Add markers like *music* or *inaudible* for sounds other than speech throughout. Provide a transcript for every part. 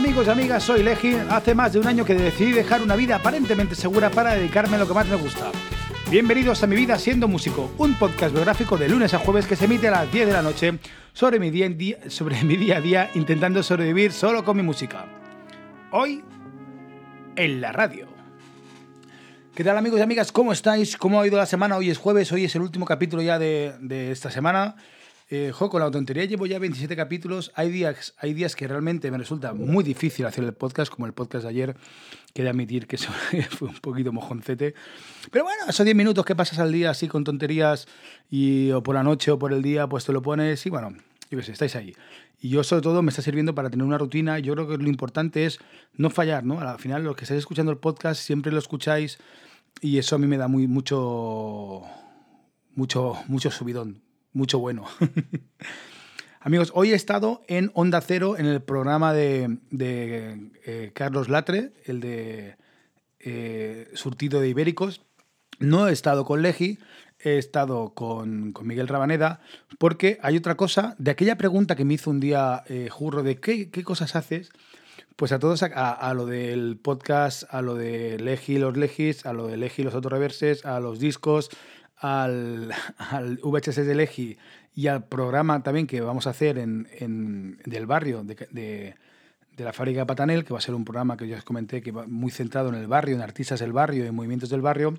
amigos y amigas, soy Legi. Hace más de un año que decidí dejar una vida aparentemente segura para dedicarme a lo que más me gusta. Bienvenidos a Mi Vida Siendo Músico, un podcast biográfico de lunes a jueves que se emite a las 10 de la noche sobre mi día, a día intentando sobrevivir solo con mi música. Hoy, en la radio. ¿Qué tal amigos y amigas? ¿Cómo estáis? ¿Cómo ha ido la semana? Hoy es jueves, hoy es el último capítulo ya de esta semana. Eh, jo, con la tontería llevo ya 27 capítulos. Hay días, hay días que realmente me resulta muy difícil hacer el podcast, como el podcast de ayer, que de admitir que *laughs* fue un poquito mojoncete. Pero bueno, esos 10 minutos que pasas al día así con tonterías, y, o por la noche o por el día, pues te lo pones y bueno, yo qué sé, estáis ahí. Y yo sobre todo me está sirviendo para tener una rutina. Yo creo que lo importante es no fallar, ¿no? Al final, los que estáis escuchando el podcast siempre lo escucháis y eso a mí me da muy, mucho, mucho, mucho subidón mucho bueno. *laughs* Amigos, hoy he estado en Onda Cero en el programa de, eh, Carlos Latre, el de eh, Surtido de Ibéricos. No he estado con Legi, he estado con, Miguel Rabaneda, porque hay otra cosa, de aquella pregunta que me hizo un día eh, Jurro de ¿qué, cosas haces, pues a todos, a, lo del podcast, a lo de Legi los Legis, a lo de Legi los reverses, a los discos, al, al VHS de Legi y al programa también que vamos a hacer en, en del barrio, de, de, de, la fábrica Patanel, que va a ser un programa que ya os comenté, que va muy centrado en el barrio, en artistas del barrio, en movimientos del barrio.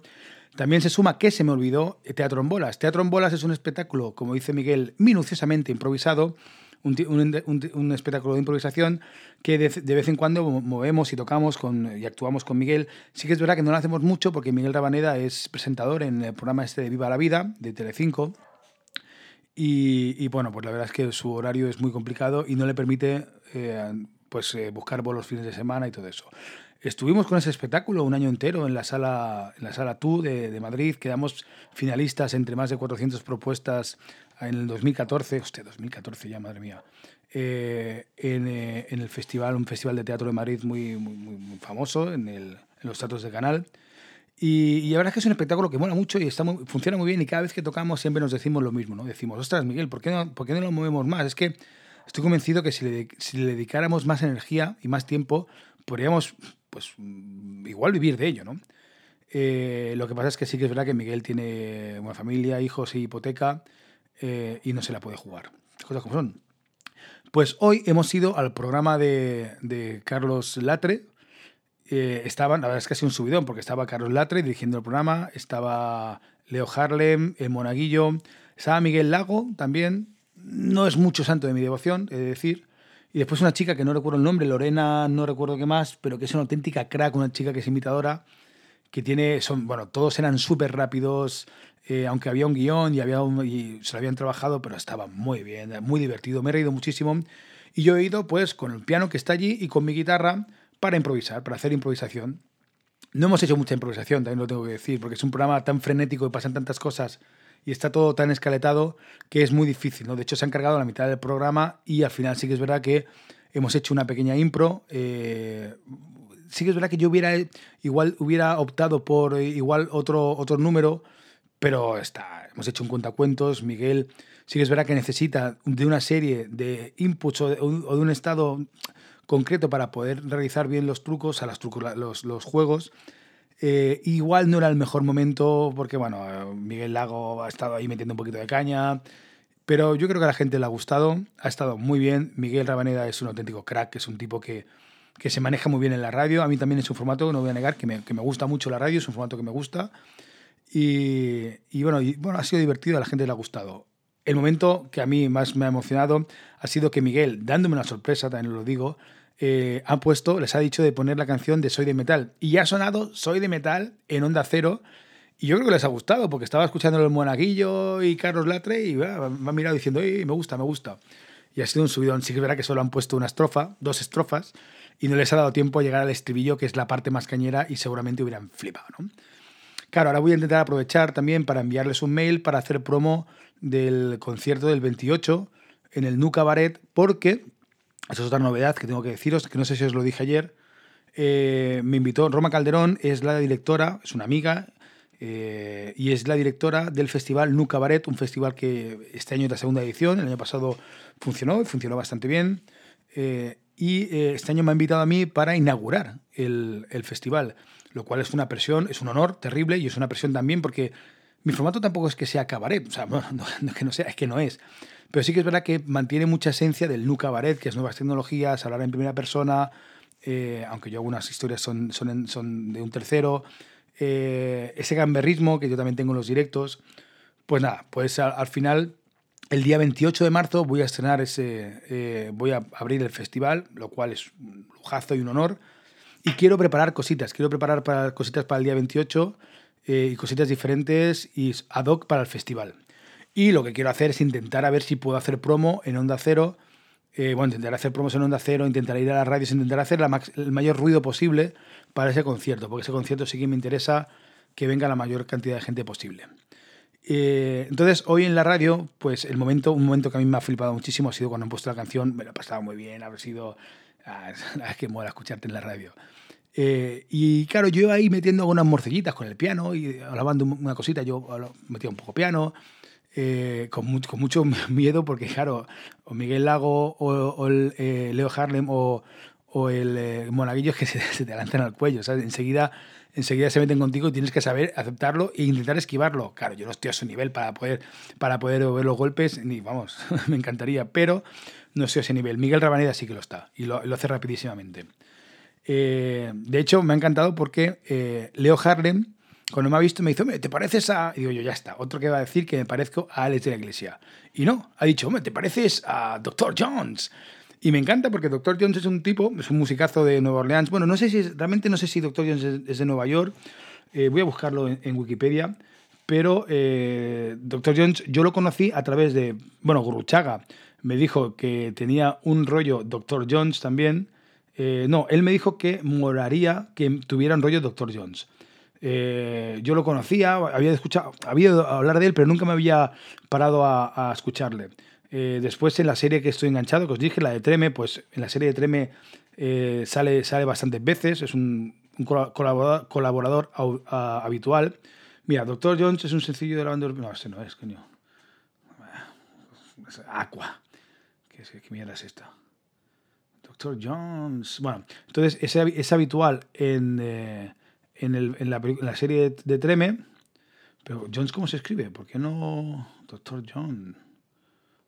También se suma, que se me olvidó, Teatro en Bolas. Teatro en Bolas es un espectáculo, como dice Miguel, minuciosamente improvisado, un, espectáculo de improvisación que de, vez en cuando movemos y tocamos con, y actuamos con Miguel. Sí que es verdad que no lo hacemos mucho porque Miguel Rabaneda es presentador en el programa este de Viva la Vida, de Telecinco. Y, y bueno, pues la verdad es que su horario es muy complicado y no le permite eh, pues, eh, buscar bolos fines de semana y todo eso. Estuvimos con ese espectáculo un año entero en la sala, en la sala TU de, de, Madrid. Quedamos finalistas entre más de 400 propuestas en el 2014, hostia, 2014 ya, madre mía, eh, eh, en, el festival, un festival de teatro de Madrid muy, muy, muy famoso, en, el, en, los teatros de Canal. Y, la verdad es que es un espectáculo que mola mucho y está funciona muy bien y cada vez que tocamos siempre nos decimos lo mismo, ¿no? Decimos, ostras, Miguel, ¿por qué no, por qué no lo movemos más? Es que estoy convencido que si le, si le dedicáramos más energía y más tiempo, podríamos, pues, igual vivir de ello, ¿no? Eh, lo que pasa es que sí que es verdad que Miguel tiene una familia, hijos y hipoteca eh, y no se la puede jugar. Cosas como son. Pues hoy hemos ido al programa de, de Carlos Latre. Eh, estaban, la verdad es que ha sido un subidón, porque estaba Carlos Latre dirigiendo el programa, estaba Leo Harlem, el Monaguillo, estaba Miguel Lago también. No es mucho santo de mi devoción, he de decir. Y después una chica que no recuerdo el nombre, Lorena, no recuerdo qué más, pero que es una auténtica crack, una chica que es imitadora, que tiene, son, bueno, todos eran súper rápidos, eh, aunque había un guion y, había y se lo habían trabajado, pero estaba muy bien, muy divertido, me he reído muchísimo. Y yo he ido pues con el piano que está allí y con mi guitarra para improvisar, para hacer improvisación. No hemos hecho mucha improvisación, también lo tengo que decir, porque es un programa tan frenético y pasan tantas cosas y está todo tan escaletado que es muy difícil. ¿no? De hecho, se ha encargado la mitad del programa y al final sí que es verdad que hemos hecho una pequeña impro. Eh, sí que es verdad que yo hubiera igual hubiera optado por eh, igual otro, otro número pero está, hemos hecho un cuentacuentos, Miguel sí que es verdad que necesita de una serie de inputs o de, un estado concreto para poder realizar bien los trucos, a los, trucos, los, los juegos. Eh, igual no era el mejor momento porque, bueno, Miguel Lago ha estado ahí metiendo un poquito de caña, pero yo creo que a la gente le ha gustado, ha estado muy bien. Miguel Rabaneda es un auténtico crack, es un tipo que, que se maneja muy bien en la radio. A mí también es un formato, no voy a negar, que me, que me gusta mucho la radio, es un formato que me gusta. Y, bueno, y, bueno, ha sido divertido, a la gente le ha gustado. El momento que a mí más me ha emocionado ha sido que Miguel, dándome una sorpresa, también lo digo, eh, ha puesto, les ha dicho de poner la canción de Soy de Metal. Y ya ha sonado Soy de Metal en Onda Cero. Y yo creo que les ha gustado, porque estaba escuchando el Monaguillo y Carlos Latre y me ha mirado diciendo, me gusta, me gusta. Y ha sido un subidón. Sí que es que solo han puesto una estrofa, dos estrofas, y no les ha dado tiempo a llegar al estribillo, que es la parte más cañera, y seguramente hubieran flipado, ¿no? Claro, ahora voy a intentar aprovechar también para enviarles un mail para hacer promo del concierto del 28 en el Nu Cabaret, porque, esa es otra novedad que tengo que deciros, que no sé si os lo dije ayer, eh, me invitó Roma Calderón, es la directora, es una amiga, eh, y es la directora del festival Nu Cabaret, un festival que este año es la segunda edición, el año pasado funcionó, funcionó bastante bien. Eh, y eh, este año me ha invitado a mí para inaugurar el, el, festival, lo cual es una presión, es un honor terrible y es una presión también porque mi formato tampoco es que sea cabaret, o sea, *laughs* no, no, que no sea, es que no es. Pero sí que es verdad que mantiene mucha esencia del nu cabaret, que es nuevas tecnologías, hablar en primera persona, eh, aunque yo algunas historias son, son, son de un tercero, eh, ese gamberrismo que yo también tengo en los directos. Pues nada, pues al, final, el día 28 de marzo voy a estrenar ese, eh, voy a abrir el festival, lo cual es un lujazo y un honor. Y quiero preparar cositas, quiero preparar para, cositas para el día 28 y cositas diferentes y ad hoc para el festival. Y lo que quiero hacer es intentar a ver si puedo hacer promo en Onda Cero eh, bueno, intentaré hacer promoción en Onda Cero, intentaré ir a las radios, intentaré hacer el mayor ruido posible para ese concierto, porque ese concierto sí que me interesa que venga la mayor cantidad de gente posible. Eh, entonces, hoy en la radio, pues el momento, un momento que a mí me ha flipado muchísimo ha sido cuando han puesto la canción, me lo he pasado muy bien, ha sido... Ah, *laughs* es que mola escucharte en la radio. Eh, y claro, yo ahí metiendo algunas morcillitas con el piano y hablando una cosita, yo metía un poco piano, eh, con, mucho *laughs* miedo porque, claro, o Miguel Lago o, el, eh, Leo Harlem o, el eh, Monaguillo es que se, *laughs* te lanzan al cuello, ¿sabes? Enseguida, enseguida se meten contigo y tienes que saber aceptarlo e intentar esquivarlo. Claro, yo no estoy a su nivel para poder, para poder ver los golpes, ni vamos, *laughs* me encantaría, pero no estoy a ese nivel. Miguel Rabaneda sí que lo está y lo, hace rapidísimamente. de hecho, me ha encantado porque Leo Harlem cuando me ha visto me dice, ¿te pareces a...? Y digo yo, ya está, otro que va a decir que me parezco a Alex de la Iglesia. Y no, ha dicho, hombre, ¿te pareces a Dr. Jones? Y me encanta porque Dr. Jones es un tipo, es un musicazo de Nueva Orleans. Bueno, no sé si, realmente no sé si Dr. Jones es, de Nueva York. Eh, voy a buscarlo en, Wikipedia. Pero eh, Dr. Jones yo lo conocí a través de, bueno, Guruchaga me dijo que tenía un rollo Dr. Jones también. Eh, no, él me dijo que moraría que tuviera un rollo Dr. Jones. Eh, yo lo conocía, había escuchado, había hablar de él, pero nunca me había parado a, escucharle. Eh, después en la serie que estoy enganchado, que os dije, la de Treme, pues en la serie de Treme eh, sale, sale bastantes veces, es un, colaborador, colaborador habitual. Mira, Doctor Jones es un sencillo de la banda... No, este no es, coño. Aqua. ¿Qué, qué mierda es esta? Doctor Jones. Bueno, entonces es, es habitual en el, en, la, serie de, Treme. Pero Jones, ¿cómo se escribe? ¿Por qué no Doctor John?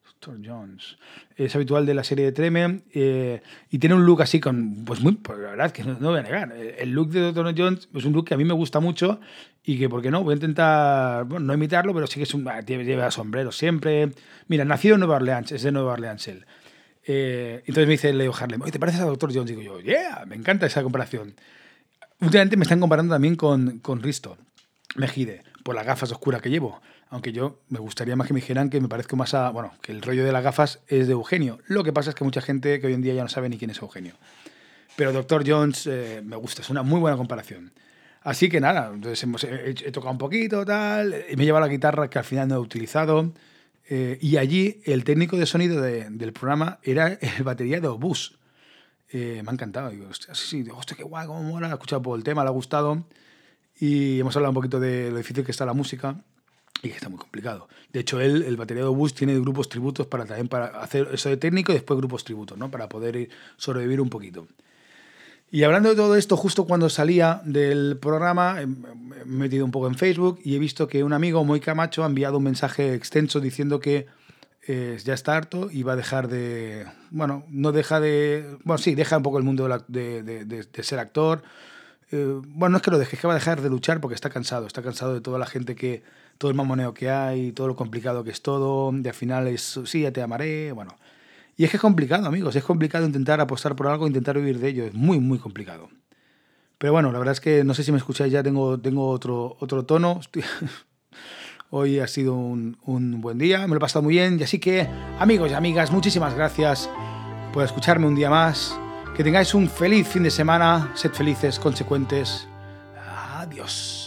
Doctor Jones. Es habitual de la serie de Treme eh, y tiene un look así con, pues muy, pues la verdad que no, voy a negar, el look de Doctor Jones es un look que a mí me gusta mucho y que, ¿por qué no? Voy a intentar, bueno, no imitarlo, pero sí que es un, lleva sombrero siempre. Mira, nacido en Nueva Orleans, es de Nueva Orleans él. Eh, entonces me dice Leo Harlem, ¿te pareces a Doctor Jones? Digo yo, yeah, me encanta esa comparación. Últimamente me están comparando también con, con Risto Mejide, por las gafas oscuras que llevo. Aunque yo me gustaría más que me dijeran que me parezco más a. Bueno, que el rollo de las gafas es de Eugenio. Lo que pasa es que mucha gente que hoy en día ya no sabe ni quién es Eugenio. Pero Dr. Jones eh, me gusta, es una muy buena comparación. Así que nada, entonces hemos, he, tocado un poquito, tal, y me lleva la guitarra que al final no he utilizado. Eh, y allí el técnico de sonido del programa era el batería de Obús. Eh, me ha encantado. Digo, hostia, sí, sí, hostia, qué guay, cómo mola. He escuchado por el tema, le ha gustado. Y hemos hablado un poquito de lo difícil que está la música y está muy complicado. De hecho, él, el batería de Bus, tiene grupos tributos para también para hacer eso de técnico y después grupos tributos, ¿no? Para poder sobrevivir un poquito. Y hablando de todo esto, justo cuando salía del programa, me he metido un poco en Facebook y he visto que un amigo, muy camacho, ha enviado un mensaje extenso diciendo que eh, ya está harto y va a dejar de. Bueno, no deja de. Bueno, sí, deja un poco el mundo de, de, de, ser actor. Eh, bueno, no es que lo deje, que va a dejar de luchar porque está cansado. Está cansado de toda la gente que. Todo el mamoneo que hay, todo lo complicado que es todo. De al final es. Sí, ya te amaré. Bueno. Y es que es complicado, amigos. Es complicado intentar apostar por algo, intentar vivir de ello. Es muy, muy complicado. Pero bueno, la verdad es que no sé si me escucháis ya, tengo, tengo otro, otro tono. Estoy *laughs* Hoy ha sido un, buen día, me lo he pasado muy bien. Y así que, amigos y amigas, muchísimas gracias por escucharme un día más. Que tengáis un feliz fin de semana. Sed felices, consecuentes. Adiós.